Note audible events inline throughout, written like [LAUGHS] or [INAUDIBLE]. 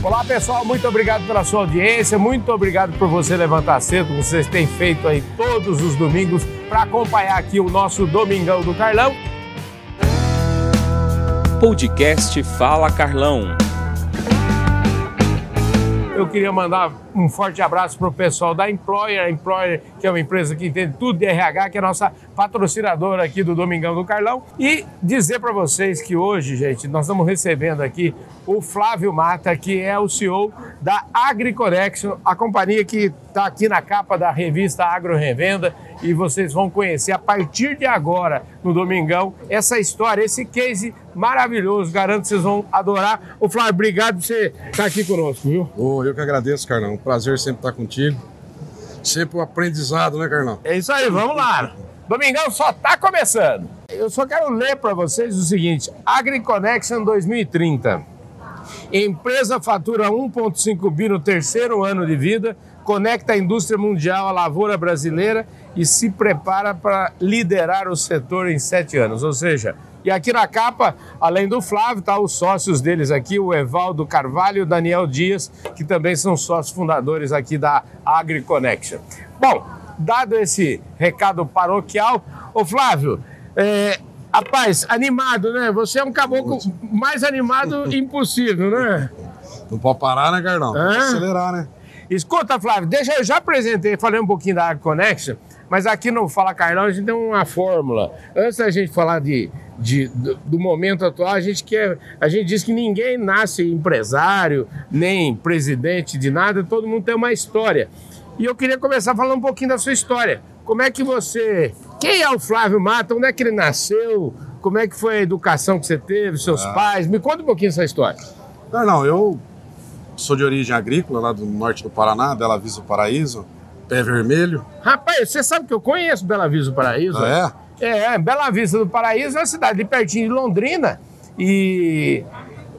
Olá pessoal, muito obrigado pela sua audiência, muito obrigado por você levantar cedo, como vocês têm feito aí todos os domingos para acompanhar aqui o nosso Domingão do Carlão. Podcast Fala Carlão. Eu queria mandar um forte abraço para o pessoal da Employer, Employer, que é uma empresa que entende tudo de RH, que é nossa patrocinadora aqui do Domingão do Carlão. E dizer para vocês que hoje, gente, nós estamos recebendo aqui o Flávio Mata, que é o CEO da AgriConnection, a companhia que está aqui na capa da revista Agro Revenda e vocês vão conhecer a partir de agora, no Domingão, essa história, esse case maravilhoso. Garanto que vocês vão adorar. O Flávio, obrigado por você estar aqui conosco, viu? Oh, eu que agradeço, Carlão. Um prazer sempre estar contigo. Sempre um aprendizado, né, Carlão? É isso aí, vamos lá. Domingão só está começando. Eu só quero ler para vocês o seguinte: AgriConnection 2030. Empresa fatura 1,5 bi no terceiro ano de vida, conecta a indústria mundial à lavoura brasileira e se prepara para liderar o setor em sete anos. Ou seja, e aqui na capa, além do Flávio, tá os sócios deles aqui, o Evaldo Carvalho e o Daniel Dias, que também são sócios fundadores aqui da AgriConnection. Bom, dado esse recado paroquial, ô Flávio, é, Rapaz, animado, né? Você é um caboclo mais animado [LAUGHS] impossível, né? Não pode parar, né, Carlão? Tem que acelerar, né? Escuta, Flávio, deixa eu já apresentei, falei um pouquinho da Agro Connection, mas aqui no Fala Carlão a gente tem uma fórmula. Antes da gente falar de, de, do, do, momento atual, a gente quer. A gente diz que ninguém nasce empresário, nem presidente de nada, todo mundo tem uma história. E eu queria começar falando um pouquinho da sua história. Como é que você. Quem é o Flávio Mata? Onde é que ele nasceu? Como é que foi a educação que você teve, seus ah. pais? Me conta um pouquinho essa história. Não, não, eu sou de origem agrícola, lá do norte do Paraná, Bela Vista do Paraíso, pé vermelho. Rapaz, você sabe que eu conheço Bela Vista do Paraíso? Ah, é? É, Bela Vista do Paraíso é uma cidade de pertinho de Londrina. E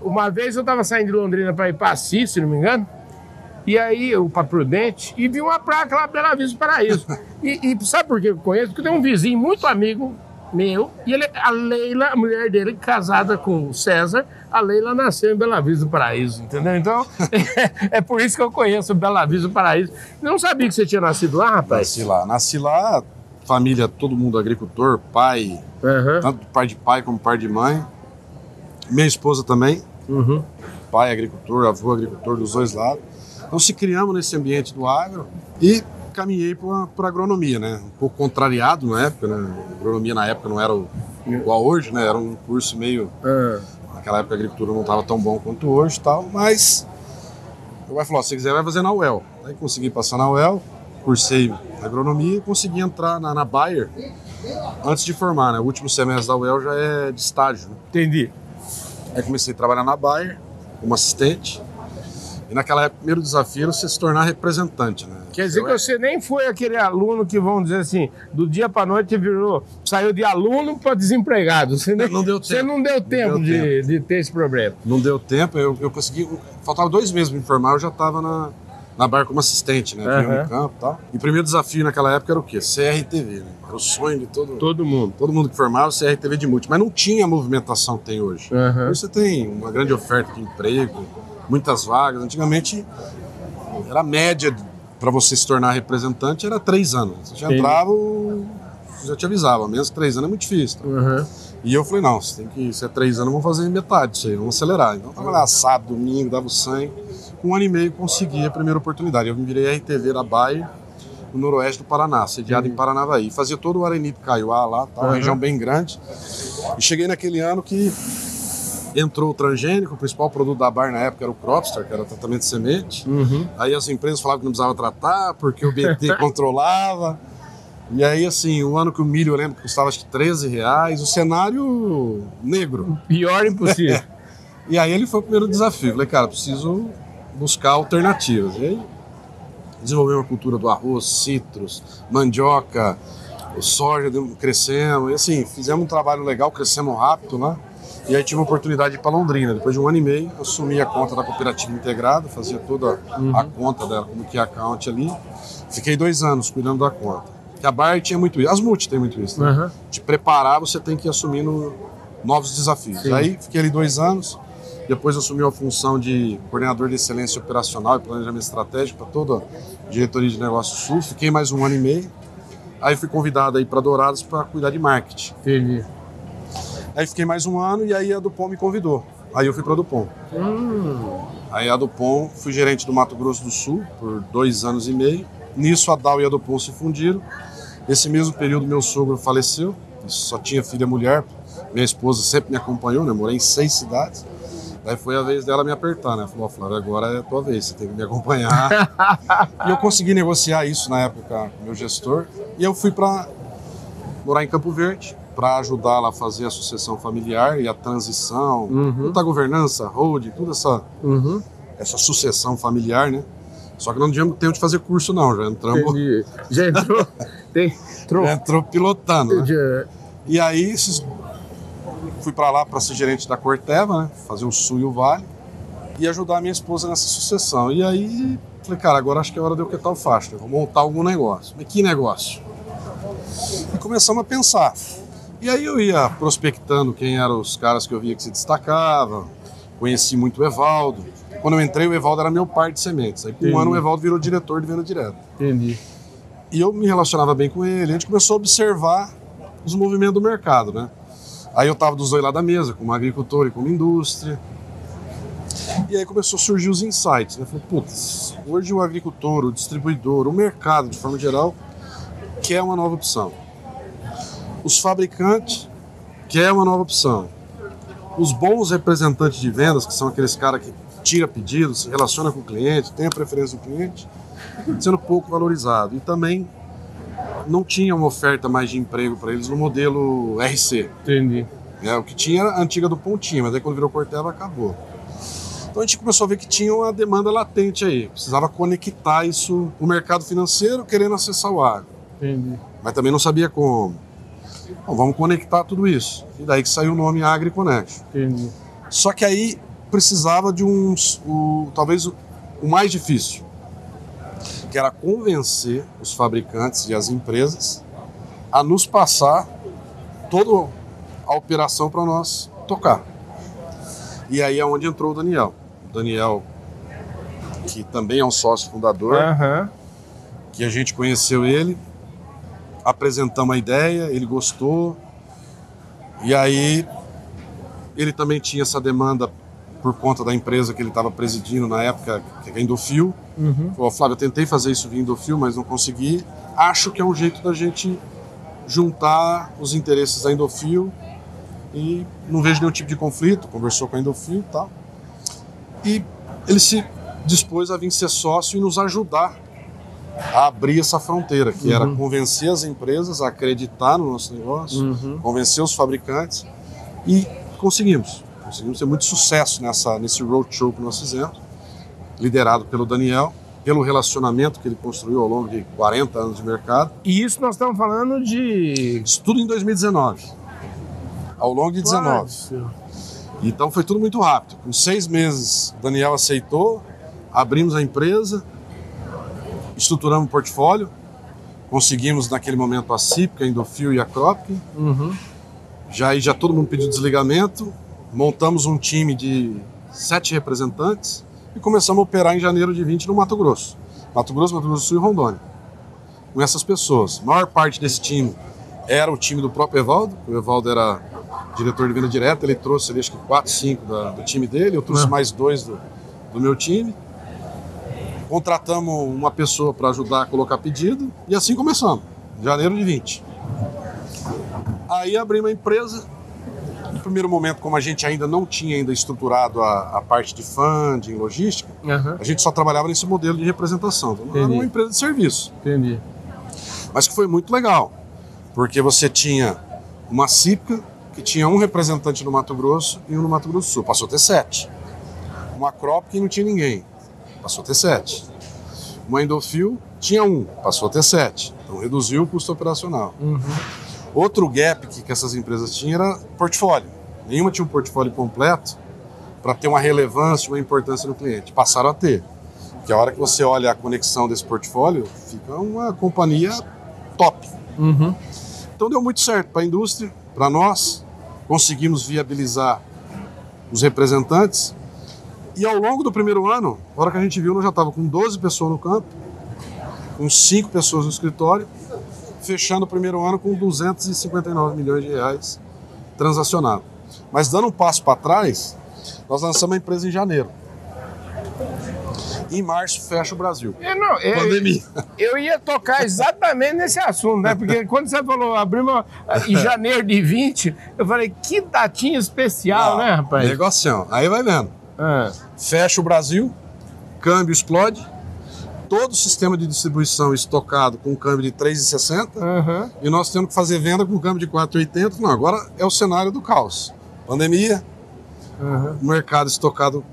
uma vez eu estava saindo de Londrina para ir para Assis, se não me engano. E aí, o para Prudente, e vi uma placa lá Bela Vista do Paraíso. [LAUGHS] e, e sabe por que eu conheço? Porque tem um vizinho muito amigo meu, e ele, a Leila, a mulher dele, casada com o César, a Leila nasceu em Bela Vista do Paraíso, entendeu? Então, é, [LAUGHS] é, por isso que eu conheço Bela Vista do Paraíso. Não sabia que você tinha nascido lá, rapaz? Nasci lá. Nasci lá, família, todo mundo agricultor, pai, uhum. tanto pai de pai como pai de mãe. Minha esposa também, uhum. pai agricultor, avô agricultor dos dois lados. Então se criamos nesse ambiente do agro e caminhei para a agronomia, né? Um pouco contrariado na época, né? A agronomia na época não era o, igual hoje, né? Era um curso meio... É. Naquela época a agricultura não estava tão bom quanto hoje tal, mas... Meu pai falou, se quiser vai fazer na UEL. Aí consegui passar na UEL, cursei agronomia e consegui entrar na, na Bayer antes de formar, né? O último semestre da UEL já é de estágio. Né? Entendi. Aí comecei a trabalhar na Bayer como assistente. E naquela época, o primeiro desafio era você se tornar representante, né? Quer dizer que você nem foi aquele aluno que vão dizer assim, do dia para noite virou, saiu de aluno para desempregado. Você nem, não deu tempo. Você não deu tempo, não deu de, tempo. de, ter esse problema. Não deu tempo, eu, eu consegui. Faltava dois meses para me formar, eu já estava na, na barca como assistente, né? Uhum. no campo e tal. E o primeiro desafio naquela época era o quê? CRTV, né? Era o sonho de todo, todo mundo. Todo mundo que formava CRTV de multi. Mas não tinha a movimentação que tem hoje. Uhum. Hoje você tem uma grande oferta de emprego muitas vagas. Antigamente era a média para você se tornar representante era três anos. Você já entrava, já te avisava, menos três anos é muito difícil. Tá? Uhum. E eu falei, não, você tem que, se é três anos, vamos fazer metade disso aí, vamos acelerar. Então eu trabalhava sábado, domingo, dava o sangue. Com um ano e meio consegui a primeira oportunidade. Eu virei RTV da Bayer, no noroeste do Paraná, sediado uhum. em Paranavaí. Fazia todo o Arenito Caiuá lá, tá, uma uhum. região bem grande. E cheguei naquele ano que entrou o transgênico, o principal produto da Bar na época era o Cropstar, que era tratamento de semente. Uhum. Aí as empresas falavam que não precisava tratar, porque o BT [LAUGHS] controlava. E aí, assim, o ano que o milho, eu lembro que custava acho que 13 reais, o cenário negro. Pior impossível. [LAUGHS] e aí ele foi o primeiro desafio. Falei, cara, preciso buscar alternativas. E aí desenvolver uma cultura do arroz, citros, mandioca, soja, crescemos. E assim, fizemos um trabalho legal, crescemos rápido lá. Né? E aí tive a oportunidade de ir para Londrina. Depois de um ano e meio, assumi a conta da cooperativa integrada, fazia toda uhum. a conta dela, como que é account ali. Fiquei dois anos cuidando da conta. Que a Bayer tinha muito isso, as multi tem muito isso. Né? Uhum. Te preparar, você tem que ir assumindo novos desafios. Sim. Aí fiquei ali dois anos, Depois assumiu a função de coordenador de excelência operacional e planejamento estratégico para toda a diretoria de negócios sul. Fiquei mais um ano e meio. Aí fui convidado aí para Dourados para cuidar de marketing. Entendi. Aí fiquei mais um ano e aí a Dupont me convidou. Aí eu fui para a Dupont. Hum. Aí a Dupont, fui gerente do Mato Grosso do Sul por dois anos e meio. Nisso a Dow e a Dupont se fundiram. Esse mesmo período meu sogro faleceu. Só tinha filha e mulher. Minha esposa sempre me acompanhou, né? Morei em seis cidades. Daí foi a vez dela me apertar, né? Falou, Flávio, agora é a tua vez, você tem que me acompanhar. [LAUGHS] e eu consegui negociar isso na época com meu gestor. E eu fui para morar em Campo Verde para ajudá-la a fazer a sucessão familiar e a transição, Uhum. toda a governança, holding, toda essa, Uhum. essa sucessão familiar, né? Só que não tinha tempo de fazer curso, não. Já entramos, Entendi. Já entrou? [LAUGHS] Tem, entrou. já entrou pilotando. Né? Já- E aí esses- fui para lá para ser gerente da Corteva, né? fazer o Sul e o Vale, e ajudar a minha esposa nessa sucessão. E aí falei, cara, agora acho que é hora de eu quitar o faixa, vou montar algum negócio. Mas que negócio? E começamos a pensar. E aí eu ia prospectando quem eram os caras que eu via que se destacavam, conheci muito o Evaldo. Quando eu entrei, o Evaldo era meu par de sementes. Aí, com um ano, o Evaldo virou diretor de venda direta. Entendi. E eu me relacionava bem com ele, a gente começou a observar os movimentos do mercado, né? Aí eu tava dos dois lados da mesa, como agricultor e como indústria. E aí começou a surgir os insights, né? Falei, putz, hoje o agricultor, o distribuidor, o mercado, de forma geral, quer uma nova opção. Os fabricantes quer uma nova opção. Os bons representantes de vendas, que são aqueles caras que tira pedidos, se relaciona com o cliente, tem a preferência do cliente, sendo pouco valorizado. E também não tinha uma oferta mais de emprego para eles no modelo RC. Entendi. né? O que tinha era a antiga do Pontinho, mas aí quando virou Corteva acabou. Então a gente começou a ver que tinha uma demanda latente aí. Precisava conectar isso o mercado financeiro querendo acessar o agro. Entendi. Mas também não sabia como. Bom, vamos conectar tudo isso. E daí que saiu o nome AgriConnect. Entendi. Só que aí precisava de uns, o, talvez o, o mais difícil, que era convencer os fabricantes e as empresas a nos passar toda a operação para nós tocar. E aí é onde entrou o Daniel. O Daniel, que também é um sócio fundador, Aham. que a gente conheceu ele, apresentamos a ideia, ele gostou, e aí ele também tinha essa demanda por conta da empresa que ele estava presidindo na época, que é a Indofil. Uhum. Falou, Flávio, eu tentei fazer isso via Indofil, mas não consegui. Acho que é um jeito da gente juntar os interesses da Indofil e não vejo nenhum tipo de conflito. Conversou com a Indofil e tal. E ele se dispôs a vir ser sócio e nos ajudar a abrir essa fronteira, que era convencer as empresas a acreditar no nosso negócio, Uhum. convencer os fabricantes e conseguimos. Conseguimos ter muito sucesso nessa, nesse roadshow que nós fizemos, liderado pelo Daniel, pelo relacionamento que ele construiu ao longo de 40 anos de mercado. E isso nós estamos falando de. Isso tudo em 2019. Ao longo de 19. Nossa. Então foi tudo muito rápido. Com seis meses, o Daniel aceitou, abrimos a empresa, estruturamos o portfólio, conseguimos naquele momento a Cípica, a Indofil e a Cropkin. Uhum. Já aí já todo mundo pediu desligamento, montamos um time de sete representantes e começamos a operar em janeiro de 20 no Mato Grosso. Mato Grosso, Mato Grosso do Sul e Rondônia. Com essas pessoas. A maior parte desse time era o time do próprio Evaldo. O Evaldo era diretor de venda direta, ele trouxe ali, acho que 4, 5 da- do time dele, eu trouxe Ah. mais dois do, do meu time. Contratamos uma pessoa para ajudar a colocar pedido e assim começamos, janeiro de 20. Aí abrimos a empresa. No primeiro momento, como a gente ainda não tinha ainda estruturado a, a parte de funding, logística, Aham. a gente só trabalhava nesse modelo de representação. Então, era Entendi. uma empresa de serviço. Entendi. Mas que foi muito legal, porque você tinha uma CIPCA que tinha um representante no Mato Grosso e um no Mato Grosso do Sul. Passou a ter sete. Uma Crop que não tinha ninguém. Passou a ter sete. Uma Endofil tinha um. Passou a ter sete. Então reduziu o custo operacional. Uhum. Outro gap que, que essas empresas tinham era portfólio. Nenhuma tinha um portfólio completo para ter uma relevância, uma importância no cliente. Passaram a ter. Porque a hora que você olha a conexão desse portfólio, fica uma companhia top. Uhum. Então deu muito certo para a indústria, para nós. Conseguimos viabilizar os representantes E ao longo do primeiro ano, na hora que a gente viu, nós já estava com 12 pessoas no campo, com 5 pessoas no escritório, fechando o primeiro ano com 259 milhões de reais transacionados. Mas dando um passo para trás, nós lançamos a empresa em janeiro. Em março fecha o Brasil. Eu, não, eu, Pandemia. Eu ia tocar exatamente nesse assunto, né? Porque quando você falou abrimos em janeiro de 20, eu falei, que datinha especial, né, rapaz? Negocião. Aí vai vendo. Ah, Fecha o Brasil, câmbio explode, todo o sistema de distribuição estocado com câmbio de 3,60 aham. e nós temos que fazer venda com câmbio de 4,80. Não, agora é o cenário do caos. Pandemia, Aham. mercado estocado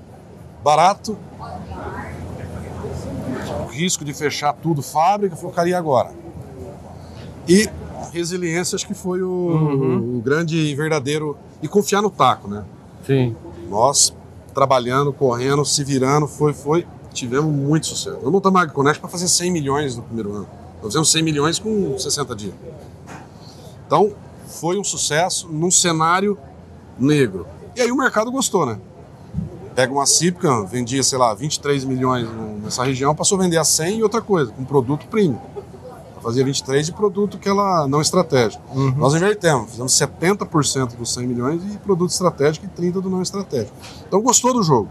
barato, risco de fechar tudo fábrica, focaria agora. E resiliência, acho que foi o, Uhum. o grande e verdadeiro. E confiar no taco, né? Sim. Nós trabalhando, correndo, se virando, foi, foi, tivemos muito sucesso. Eu montamos a AgriConnect para fazer 100 milhões no primeiro ano. Nós fizemos 100 milhões com 60 dias. Então, foi um sucesso num cenário negro. E aí o mercado gostou, né? Pega uma Cípica, vendia, sei lá, 23 milhões nessa região, passou a vender a 100 e outra coisa, com produto premium. Ela fazia 23 de produto que ela não estratégico. Nós invertemos, fizemos 70% dos 100 milhões de produto estratégico e 30% do não estratégico. Então gostou do jogo.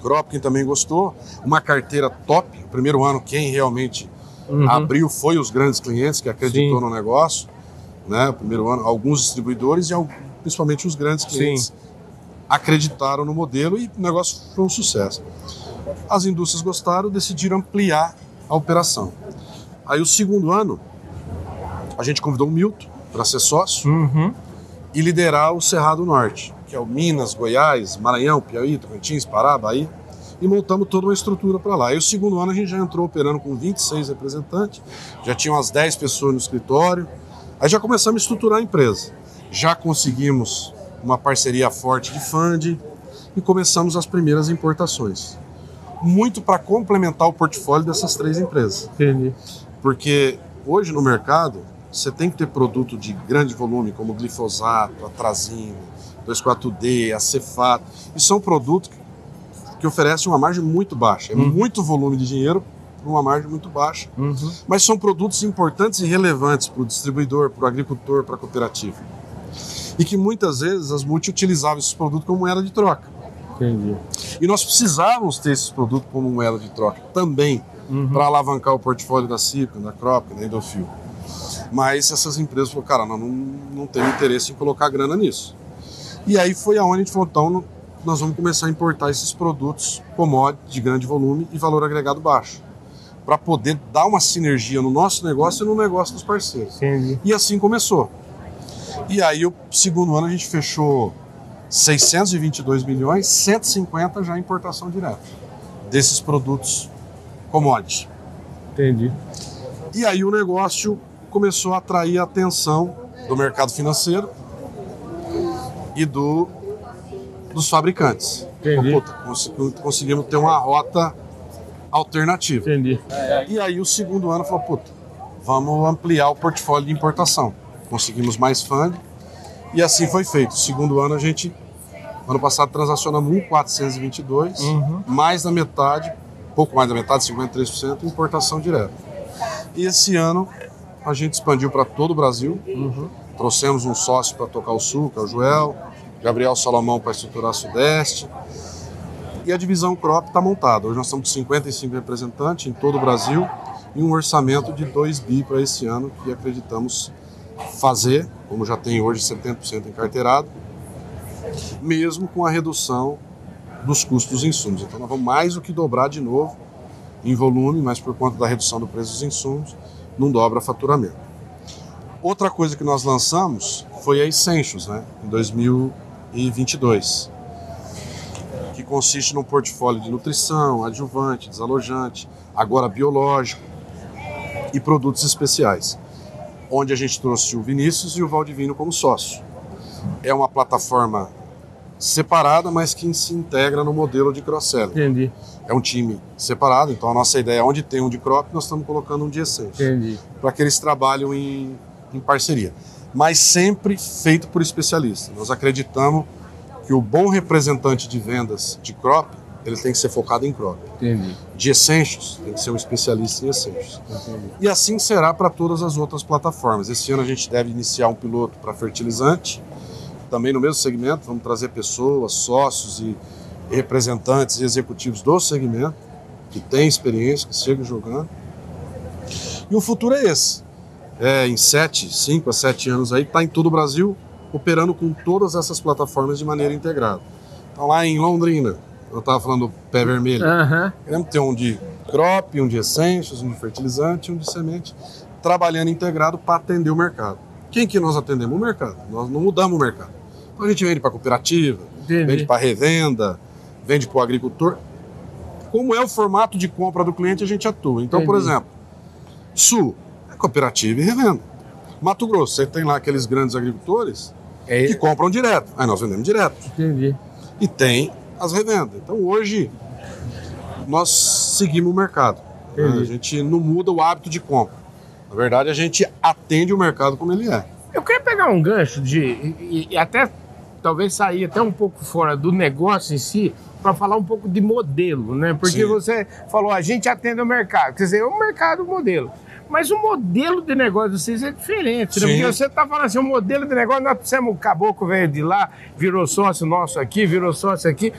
Kropkin também gostou. Uma carteira top. O primeiro ano, quem realmente abriu foi os grandes clientes que acreditou Sim. no negócio. Né? O primeiro ano, alguns distribuidores e al- principalmente os grandes clientes Sim. acreditaram no modelo e o negócio foi um sucesso. As indústrias gostaram, decidiram ampliar a operação. Aí o segundo ano, a gente convidou o Milton para ser sócio Uhum. e liderar o Cerrado Norte, que é o Minas, Goiás, Maranhão, Piauí, Tocantins, Pará, Bahia, e montamos toda uma estrutura para lá. Aí o segundo ano a gente já entrou operando com 26 representantes, já tinha umas 10 pessoas no escritório, aí já começamos a estruturar a empresa. Já conseguimos uma parceria forte de funding e começamos as primeiras importações. Muito para complementar o portfólio dessas três empresas. Entendi. Porque hoje no mercado você tem que ter produto de grande volume, como glifosato, atrazina, 2,4-D, acefato. E são produtos que, oferecem uma margem muito baixa. É muito volume de dinheiro por uma margem muito baixa. Uhum. Mas são produtos importantes e relevantes para o distribuidor, para o agricultor, para a cooperativa. E que muitas vezes as multi utilizavam esses produtos como moeda de troca. Entendi. E nós precisávamos ter esses produtos como moeda de troca também, para alavancar o portfólio da Cipca, da Crop, da Endofil. Mas essas empresas falaram, cara, não, não temos interesse em colocar grana nisso. E aí foi aonde a gente falou, então nós vamos começar a importar esses produtos commodities de grande volume e valor agregado baixo, para poder dar uma sinergia no nosso negócio e no negócio dos parceiros. Entendi. E assim começou. E aí, o segundo ano, a gente fechou 622 milhões, 150 já em importação direta desses produtos commodities. Entendi. E aí o negócio começou a atrair a atenção do mercado financeiro e do, dos fabricantes. Entendi. Puta, cons- conseguimos ter uma rota alternativa. Entendi. E aí o segundo ano falou, puta, vamos ampliar o portfólio de importação. Conseguimos mais fundo e assim foi feito. Segundo ano a gente, ano passado transacionamos 1,422, mais da metade, pouco mais da metade, 53%, importação direta. E esse ano a gente expandiu para todo o Brasil, trouxemos um sócio para tocar o Sul, que é o Joel, Gabriel Salomão para estruturar Sudeste, e a divisão Crop está montada. Hoje nós estamos com 55 representantes em todo o Brasil e um orçamento de 2 bi para esse ano que acreditamos fazer, como já tem hoje 70% encarteirado, mesmo com a redução dos custos dos insumos. Então nós vamos mais do que dobrar de novo em volume, mas por conta da redução do preço dos insumos, não dobra faturamento. Outra coisa que nós lançamos foi a Essentials, né, em 2022 que consiste num portfólio de nutrição, adjuvante, desalojante, agora biológico e produtos especiais, onde a gente trouxe o Vinícius e o Valdivino como sócio. É uma plataforma separada, mas que se integra no modelo de cross-selling. Entendi. É um time separado, então a nossa ideia é onde tem um de crop, nós estamos colocando um de essência Entendi. para que eles trabalhem em, em parceria. Mas sempre feito por especialistas. Nós acreditamos que o bom representante de vendas de crop ele tem que ser focado em crop. Entendi. De essêncios, tem que ser um especialista em essêncios. E assim será para todas as outras plataformas. Esse ano a gente deve iniciar um piloto para fertilizante, também no mesmo segmento, vamos trazer pessoas, sócios e representantes e executivos do segmento, que têm experiência, que chegam jogando. E o futuro é esse. É, em 7, 5 a 7 anos aí, está em todo o Brasil, operando com todas essas plataformas de maneira integrada. Então lá em Londrina, eu estava falando do pé vermelho. Aham. Queremos ter um de crop, um de essências, um de fertilizante, um de semente, trabalhando integrado para atender o mercado. Quem que nós atendemos? O mercado. Nós não mudamos o mercado. Então a gente vende para cooperativa, Entendi. vende para revenda, vende para o agricultor. Como é o formato de compra do cliente, a gente atua. Então, por Entendi. exemplo, Sul cooperativa e revenda. Mato Grosso, você tem lá aqueles grandes agricultores É, que compram direto. Aí nós vendemos direto entendi. e tem as revendas. Então hoje nós seguimos o mercado. né? Entendi. A gente não muda o hábito de compra. Na verdade, a gente atende o mercado como ele é. Eu queria pegar um gancho de. E, e até talvez sair até um pouco fora do negócio em si, para falar um pouco de modelo, né? Porque Sim. você falou, a gente atende o mercado. Quer dizer, é o mercado modelo. Mas o modelo de negócio de vocês é diferente, né? Porque você está falando assim, o modelo de negócio, nós trouxemos o caboclo veio de lá, virou sócio nosso aqui, virou sócio aqui.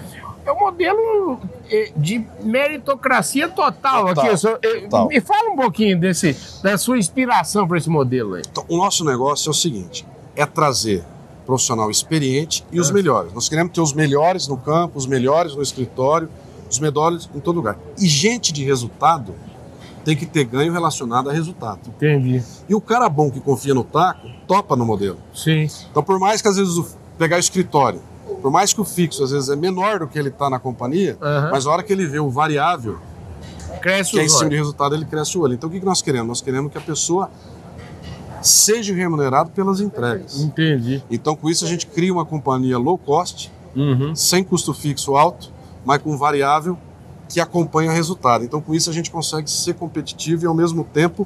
É um modelo eh, de meritocracia total, Total, aqui. Só, total. Me fala um pouquinho desse, da sua inspiração para esse modelo aí. Então, o nosso negócio é o seguinte: é trazer profissional experiente e os Ah. melhores. Nós queremos ter os melhores no campo, os melhores no escritório, os melhores em todo lugar. E gente de resultado tem que ter ganho relacionado a resultado. Entendi. E o cara bom que confia no taco, topa no modelo. Sim. Então, por mais que às vezes o, pegar o escritório, por mais que o fixo às vezes é menor do que ele está na companhia, mas a hora que ele vê o variável, Cresce que é em os cima de resultado, ele cresce o olho. Então, o que que nós queremos? Nós queremos que a pessoa seja remunerada pelas entregas. Entendi. Então, com isso, a gente cria uma companhia low cost, Uhum. sem custo fixo alto, mas com variável que acompanha resultado. Então, com isso, a gente consegue ser competitivo e, ao mesmo tempo,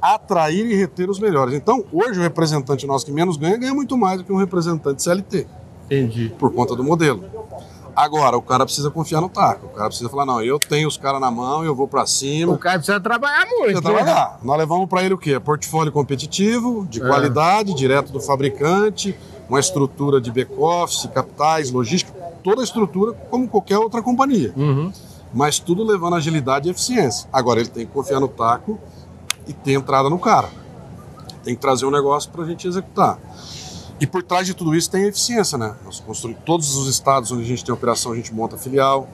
atrair e reter os melhores. Então, hoje, o representante nosso que menos ganha, ganha muito mais do que um representante CLT, Entendi. por conta do modelo. Agora, o cara precisa confiar no taco. O cara precisa falar, não, eu tenho os caras na mão, eu vou para cima. O cara precisa trabalhar muito. Precisa né? trabalhar. Nós levamos para ele o quê? Portfólio competitivo, de É. qualidade, direto do fabricante, uma estrutura de back-office, capitais, logística, toda a estrutura como qualquer outra companhia. Uhum. Mas tudo levando agilidade e eficiência. Agora ele tem que confiar no taco e ter entrada no cara. Tem que trazer um negócio para a gente executar. E por trás de tudo isso tem a eficiência, né? Nós construímos todos os estados onde a gente tem operação, a gente monta filial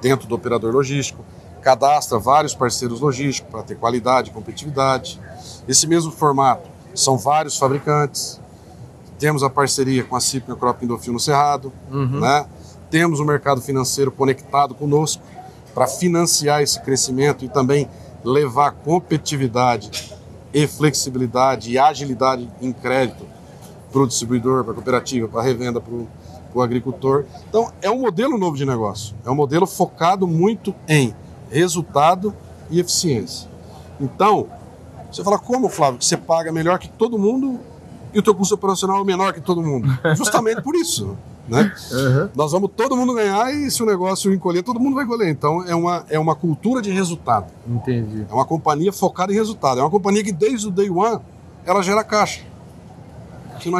dentro do operador logístico, cadastra vários parceiros logísticos para ter qualidade competitividade. Esse mesmo formato são vários fabricantes. Temos a parceria com a CIP e a Crop Indofil no Cerrado, Uhum. né? Temos o mercado financeiro conectado conosco para financiar esse crescimento e também levar competitividade e flexibilidade e agilidade em crédito para o distribuidor, para a cooperativa, para a revenda, para o agricultor. Então, é um modelo novo de negócio. É um modelo focado muito em resultado e eficiência. Então, você fala, como, Flávio, que você paga melhor que todo mundo e o teu custo operacional é menor que todo mundo? [LAUGHS] Justamente por isso. Né? Uhum. Nós vamos todo mundo ganhar e se o negócio encolher, todo mundo vai colher. Então é uma, é uma cultura de resultado. Entendi. É uma companhia focada em resultado. É uma companhia que desde o day one ela gera caixa.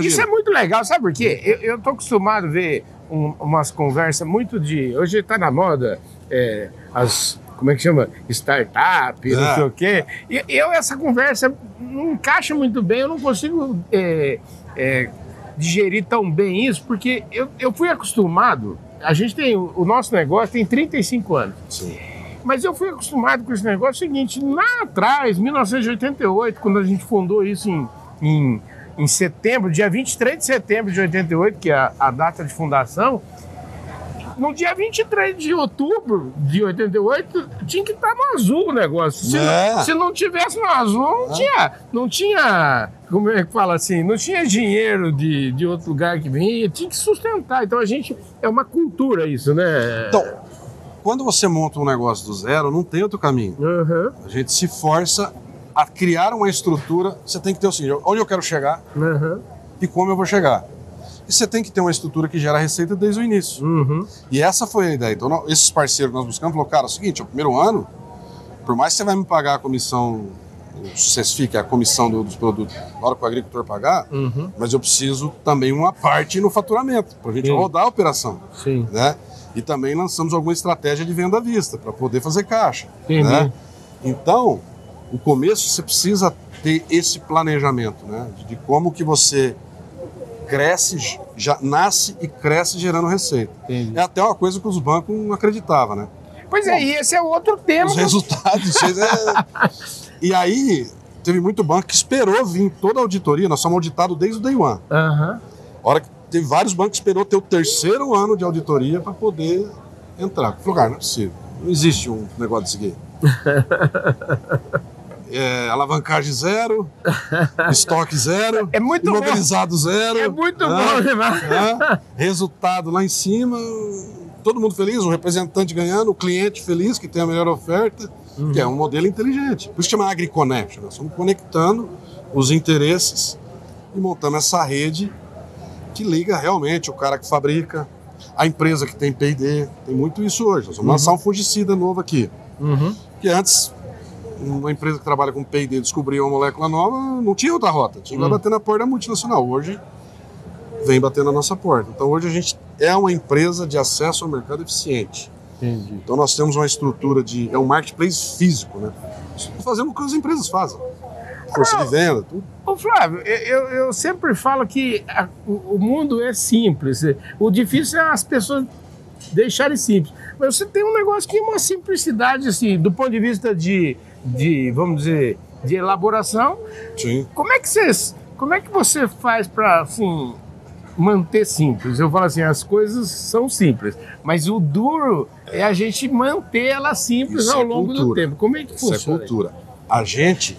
Isso é muito legal, sabe por quê? Eu, eu tô acostumado a ver um- umas conversas muito de. Hoje tá na moda é, as. Como é que chama? Startup, não É. sei o quê. E eu, essa conversa não encaixa muito bem, eu não consigo é, é, digerir tão bem isso, porque eu, eu fui acostumado. A gente tem. O nosso negócio tem 35 anos. Sim. Mas eu fui acostumado com esse negócio seguinte, lá atrás, 1988, quando a gente fundou isso em, em, em setembro, dia 23 de setembro de 88, que é a, a data de fundação, no dia 23 de outubro de 88, tinha que estar no azul o negócio. Se, É. não, se não tivesse no azul, não tinha, não tinha, como é que fala assim, não tinha dinheiro de, de outro lugar que vinha, tinha que sustentar. Então a gente, é uma cultura isso, né? Então, quando você monta um negócio do zero, não tem outro caminho. Aham, A gente se força a criar uma estrutura. Você tem que ter o seguinte: onde eu quero chegar aham. e como eu vou chegar. E você tem que ter uma estrutura que gera receita desde o início. Uhum. E essa foi a ideia. Então, esses parceiros que nós buscamos falaram, cara, é o seguinte, é o primeiro ano, por mais que você vai me pagar a comissão, o CESFI, que é a comissão do- dos produtos, na hora que o agricultor pagar, Uhum. mas eu preciso também uma parte no faturamento, para a gente Sim. rodar a operação. Sim. Né? E também lançamos alguma estratégia de venda à vista, para poder fazer caixa. Entendi. Né? Então, o começo você precisa ter esse planejamento, né? De, de como que você cresce, já nasce e cresce gerando receita. Entendi. É até uma coisa que os bancos não acreditavam, né? Pois é, e esse é outro tema. Os resultados. é- [LAUGHS] E aí, teve muito banco que esperou vir toda a auditoria, nós somos auditados desde o day one. A hora que teve vários bancos que esperou ter o terceiro ano de auditoria para poder entrar. Falou, cara, não é possível. Não existe um negócio desse aqui. [LAUGHS] É, alavancagem zero, [LAUGHS] estoque zero, É muito bom. imobilizado zero. É muito né? bom demais. né? Resultado lá em cima, todo mundo feliz, o representante ganhando, o cliente feliz que tem a melhor oferta, que é um modelo inteligente. Por isso chama AgriConnect. Nós estamos conectando os interesses e montando essa rede que liga realmente o cara que fabrica, a empresa que tem P&D. Tem muito isso hoje. Nós vamos lançar um fungicida novo aqui. Uhum. Que antes, uma empresa que trabalha com P&D descobria uma molécula nova, não tinha outra rota. Tinha que Hum. bater na porta da multinacional. Hoje, vem bater na nossa porta. Então, hoje a gente é uma empresa de acesso ao mercado eficiente. Entendi. Então, nós temos uma estrutura de... É um marketplace físico, né? Fazendo o que as empresas fazem. Força de venda, tudo. Ô Flávio, eu, eu sempre falo que a- o, o mundo é simples. O difícil é as pessoas deixarem simples. Mas você tem um negócio que é uma simplicidade, assim, do ponto de vista de, de vamos dizer, de elaboração. Sim. Como é que você, como é que você faz para, assim, manter simples? Eu falo assim, as coisas são simples, mas o duro é a gente manter elas simples Isso ao é longo do cultura. tempo. Como é que Isso é funciona? cultura. A gente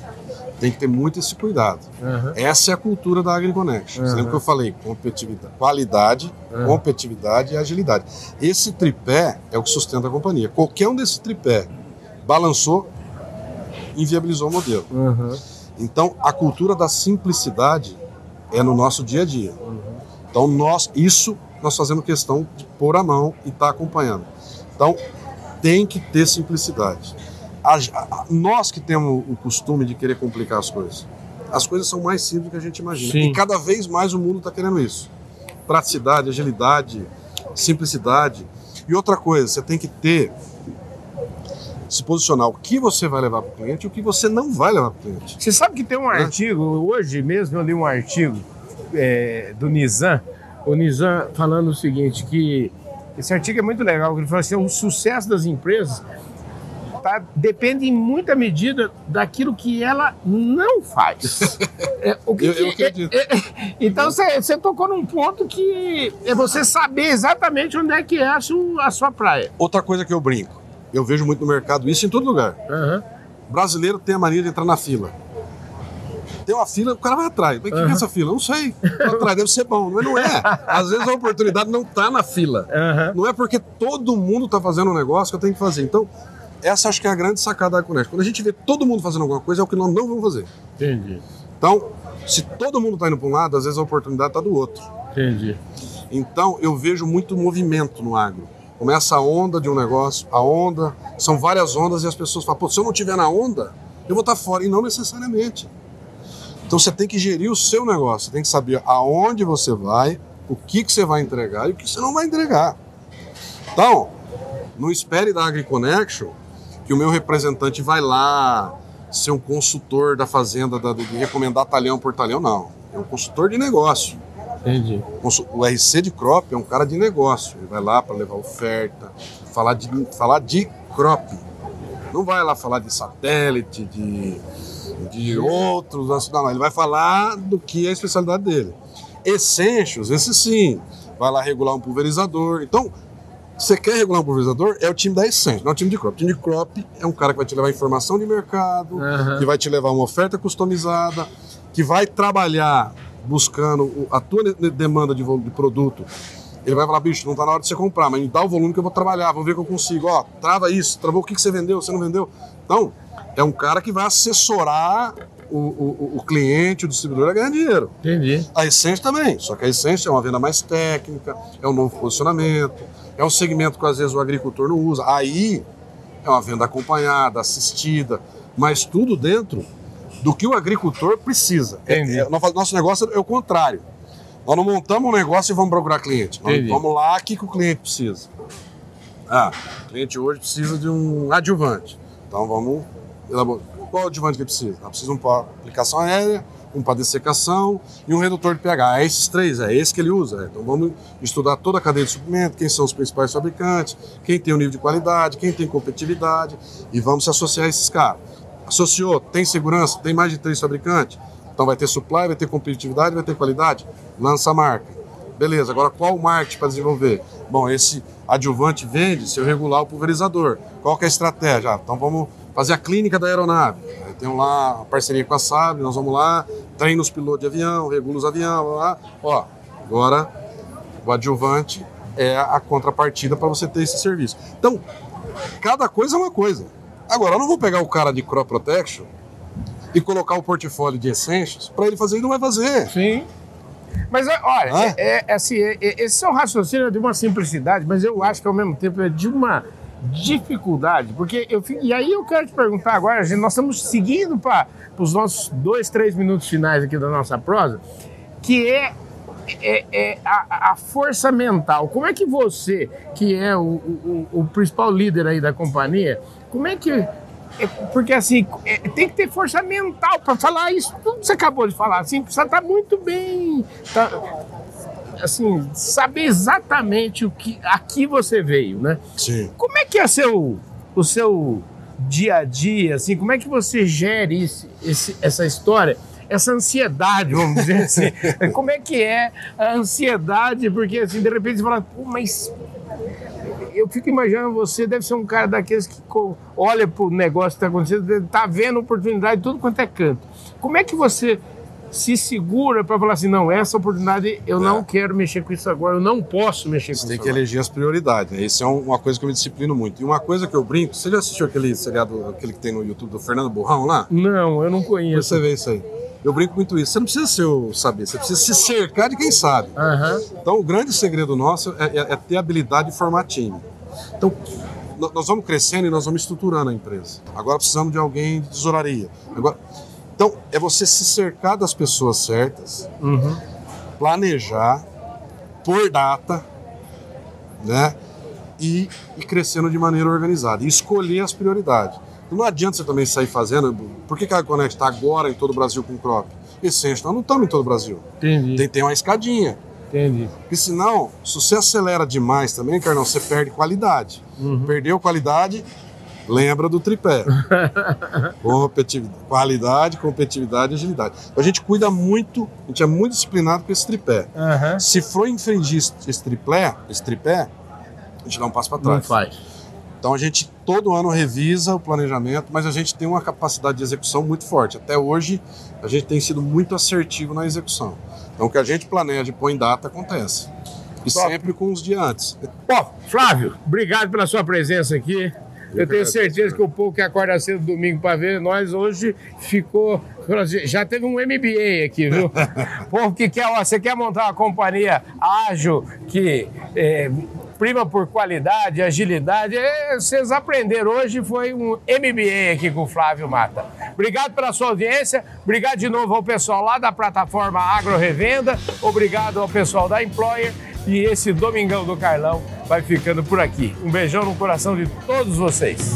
tem que ter muito esse cuidado. Aham. Essa é a cultura da AgriConnect. Você Uhum. lembra que eu falei? Competitividade, qualidade, Uhum. competitividade e agilidade. Esse tripé é o que sustenta a companhia. Qualquer um desse tripé balançou, inviabilizou o modelo. Aham. Então, a cultura da simplicidade é no nosso dia a dia. Então, nós, isso nós fazemos questão de pôr a mão e estar acompanhando. Então, tem que ter simplicidade. A- a- nós que temos o costume de querer complicar as coisas, as coisas são mais simples do que a gente imagina. Sim. E cada vez mais o mundo está querendo isso. Praticidade, agilidade, simplicidade. E outra coisa, você tem que ter se posicionar o que você vai levar para o cliente e o que você não vai levar para o cliente. Você sabe que tem um artigo, hoje mesmo eu li um artigo é, do Nizam, o Nizam falando o seguinte, que esse artigo é muito legal, ele fala assim, o sucesso das empresas tá, depende em muita medida daquilo que ela não faz. [LAUGHS] É, o que Eu- eu que- acredito. é- é- então você, você tocou num ponto que é você saber exatamente onde é que é a sua, a sua praia. Outra coisa que eu brinco, eu vejo muito no mercado, isso em todo lugar. Aham. O brasileiro tem a mania de entrar na fila. Tem uma fila, o cara vai atrás. Mas o que que é essa fila? Não sei. Vai atrás, deve ser bom. Mas não é. Às vezes a oportunidade não está na fila. Aham. Não é porque todo mundo está fazendo um negócio que eu tenho que fazer. Então, essa acho que é a grande sacada da Connect. Quando a gente vê todo mundo fazendo alguma coisa, é o que nós não vamos fazer. Entendi, Então, se todo mundo está indo para um lado, às vezes a oportunidade está do outro. entendi. Então, eu vejo muito movimento no agro. Começa a onda de um negócio, a onda, são várias ondas e as pessoas falam, pô, se eu não estiver na onda, eu vou estar fora. E não necessariamente. Então, você tem que gerir o seu negócio, você tem que saber aonde você vai, o que, que você vai entregar e o que você não vai entregar. Então, não espere da AgriConnection que o meu representante vai lá ser um consultor da fazenda, da- de recomendar talhão por talhão, não. É um consultor de negócio. Entendi. O RC de crop é um cara de negócio. Ele vai lá para levar oferta, falar de, falar de crop. Não vai lá falar de satélite, de, de outros. assuntos. Não, ele vai falar do que é a especialidade dele. Essentials, esse sim. Vai lá regular um pulverizador. Então, você quer regular um pulverizador? É o time da Essentials, não é o time de crop. O time de crop é um cara que vai te levar informação de mercado, Aham. que vai te levar uma oferta customizada, que vai trabalhar buscando a tua demanda de, volume de produto. Ele vai falar, bicho, não tá na hora de você comprar, mas me dá o volume que eu vou trabalhar, vamos ver o que eu consigo. Ó, trava isso, travou o que, que você vendeu, você não vendeu. Então, é um cara que vai assessorar o, o, o cliente, o distribuidor, a ganhar dinheiro. Entendi. A Essência também, só que a Essência é uma venda mais técnica, é um novo posicionamento, é um segmento que às vezes o agricultor não usa. Aí é uma venda acompanhada, assistida, mas tudo dentro do que o agricultor precisa. É, é, nosso negócio é o contrário. Nós não montamos um negócio e vamos procurar cliente. Nós vamos lá, o que, que o cliente precisa? Ah, o cliente hoje precisa de um adjuvante. Então vamos elaborar. Qual adjuvante que ele precisa? Ela precisa um para aplicação aérea, um para dessecação e um redutor de pH. É esses três, é esse que ele usa. Então vamos estudar toda a cadeia de suprimento, quem são os principais fabricantes, quem tem o nível de qualidade, quem tem competitividade e vamos se associar a esses caras. Associou, tem segurança, tem mais de três fabricantes, então vai ter supply, vai ter competitividade, vai ter qualidade, lança a marca. Beleza, agora qual marketing para desenvolver? Bom, esse adjuvante vende se eu regular o pulverizador. Qual que é a estratégia? Ah, então vamos fazer a clínica da aeronave. Tem lá a parceria com a SAB, nós vamos lá, treina os pilotos de avião, regula os aviões, lá. Ó, agora o adjuvante é a contrapartida para você ter esse serviço. Então, cada coisa é uma coisa. Agora, eu não vou pegar o cara de crop protection e colocar o portfólio de essências para ele fazer, ele não vai fazer. Sim. Mas olha, é, é, assim, é, é, esse é um raciocínio de uma simplicidade, mas eu acho que ao mesmo tempo é de uma dificuldade, porque eu e aí eu quero te perguntar agora, gente, nós estamos seguindo para os nossos dois, três minutos finais aqui da nossa prosa, que é, é, é a, a, força mental. Como é que você, que é o, o, o principal líder aí da companhia, como é que é, porque assim, é, tem que ter força mental para falar isso. Tudo que você acabou de falar, assim, precisa estar tá muito bem. Tá, assim, saber exatamente o que aqui você veio, né? Sim. Como é que é seu, o seu dia a dia, assim, como é que você gere esse, esse, essa história? Essa ansiedade, vamos dizer assim. [LAUGHS] como é que é a ansiedade? Porque, assim, de repente você fala, Pô, mas eu fico imaginando você deve ser um cara daqueles que olha para o negócio que está acontecendo, está vendo oportunidade tudo quanto é canto. Como é que você se segura para falar assim, não, essa oportunidade eu é. não quero mexer com isso agora, eu não posso mexer você com isso. Você tem que eleger as prioridades, né? Isso é uma coisa que eu me disciplino muito. E uma coisa que eu brinco, você já assistiu aquele seriado, aquele que tem no YouTube do Fernando Burrão lá? Não, eu não conheço. Você vê isso aí. Eu brinco muito isso. Você não precisa ser o saber, você precisa se cercar de quem sabe. Uhum. Então, o grande segredo nosso é, é, é ter habilidade de formar time. Então, nós vamos crescendo e nós vamos estruturando a empresa. Agora precisamos de alguém de tesouraria. Agora, então, é você se cercar das pessoas certas, uhum. planejar, por data, né? E, e crescendo de maneira organizada. E escolher as prioridades. Não adianta você também sair fazendo. Por que, que a Connect está agora em todo o Brasil com crop? Essência, nós não estamos em todo o Brasil. Entendi. Tem, tem uma escadinha. Entendi. Porque senão, se você acelera demais também, Carnão, você perde qualidade. Uhum. Perdeu qualidade, lembra do tripé. [LAUGHS] competitividade, qualidade, competitividade e agilidade. A gente cuida muito, a gente é muito disciplinado com esse tripé. Uhum. Se for infringir esse tripé, esse tripé, a gente dá um passo para trás. Não faz. Então a gente todo ano revisa o planejamento, mas a gente tem uma capacidade de execução muito forte. Até hoje a gente tem sido muito assertivo na execução. Então o que a gente planeja e põe data acontece. E Top. sempre com os dias antes. Bom, Flávio, obrigado pela sua presença aqui. Eu, Eu tenho certeza que o povo que acorda cedo domingo para ver nós hoje ficou. Já teve um MBA aqui, viu? [LAUGHS] povo que quer, ó, você quer montar uma companhia ágil, que é, prima por qualidade, agilidade. É, vocês aprenderam hoje, foi um MBA aqui com o Flávio Mata. Obrigado pela sua audiência, obrigado de novo ao pessoal lá da plataforma Agro Revenda, obrigado ao pessoal da Employer e esse Domingão do Carlão vai ficando por aqui. Um beijão no coração de todos vocês.